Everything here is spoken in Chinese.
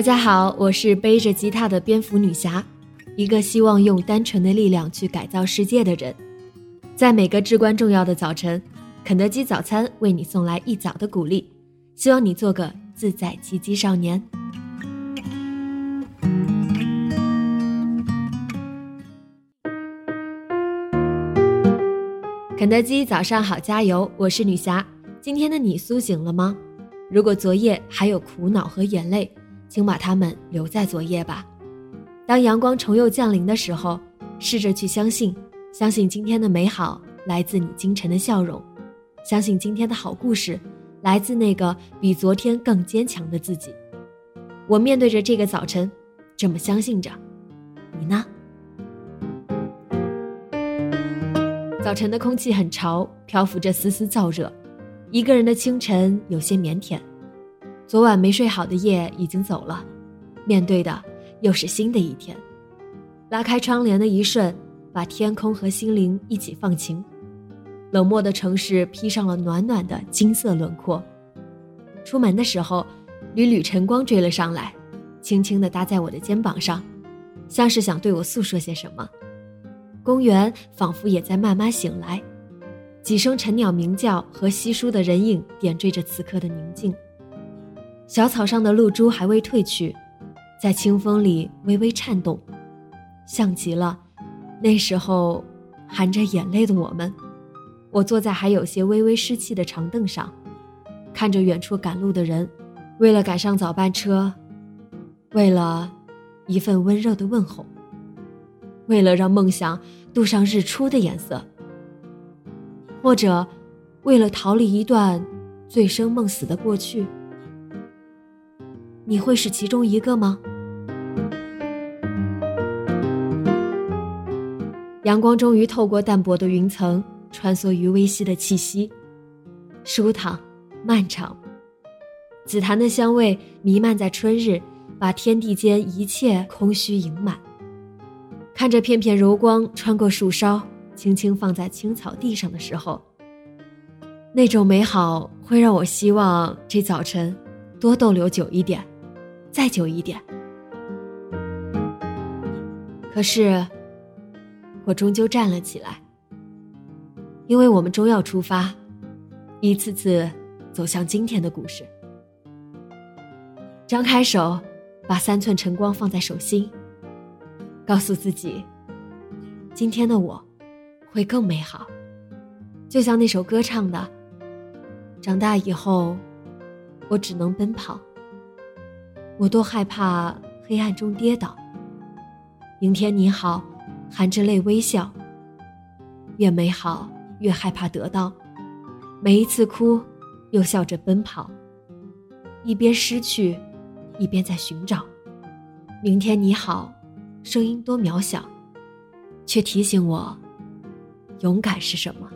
大家好，我是背着吉他的蝙蝠女侠，一个希望用单纯的力量去改造世界的人。在每个至关重要的早晨，肯德基早餐为你送来一早的鼓励，希望你做个自在奇迹少年。肯德基早上好，加油！我是女侠。今天的你苏醒了吗？如果昨夜还有苦恼和眼泪，请把它们留在昨夜吧。当阳光重又降临的时候，试着去相信，相信今天的美好来自你清晨的笑容，相信今天的好故事来自那个比昨天更坚强的自己。我面对着这个早晨，这么相信着。你呢？早晨的空气很潮，漂浮着丝丝燥热。一个人的清晨有些腼腆。昨晚没睡好的夜已经走了，面对的又是新的一天。拉开窗帘的一瞬，把天空和心灵一起放晴。冷漠的城市披上了暖暖的金色轮廓。出门的时候，缕缕晨光追了上来，轻轻地搭在我的肩膀上，像是想对我诉说些什么。公园仿佛也在慢慢醒来，几声晨鸟鸣叫和稀疏的人影点缀着此刻的宁静。小草上的露珠还未褪去，在清风里微微颤动，像极了那时候含着眼泪的我们。我坐在还有些微微湿气的长凳上，看着远处赶路的人，为了赶上早班车，为了一份温热的问候。为了让梦想镀上日出的颜色，或者为了逃离一段醉生梦死的过去，你会是其中一个吗？阳光终于透过淡薄的云层，穿梭于微细的气息，舒坦、漫长。紫檀的香味弥漫在春日，把天地间一切空虚盈满。看着片片柔光穿过树梢，轻轻放在青草地上的时候，那种美好会让我希望这早晨多逗留久一点，再久一点。可是，我终究站了起来，因为我们终要出发，一次次走向今天的故事。张开手，把三寸晨光放在手心。告诉自己，今天的我会更美好，就像那首歌唱的：“长大以后，我只能奔跑。我多害怕黑暗中跌倒。明天你好，含着泪微笑。越美好越害怕得到，每一次哭，又笑着奔跑，一边失去，一边在寻找。明天你好。”声音多渺小，却提醒我，勇敢是什么。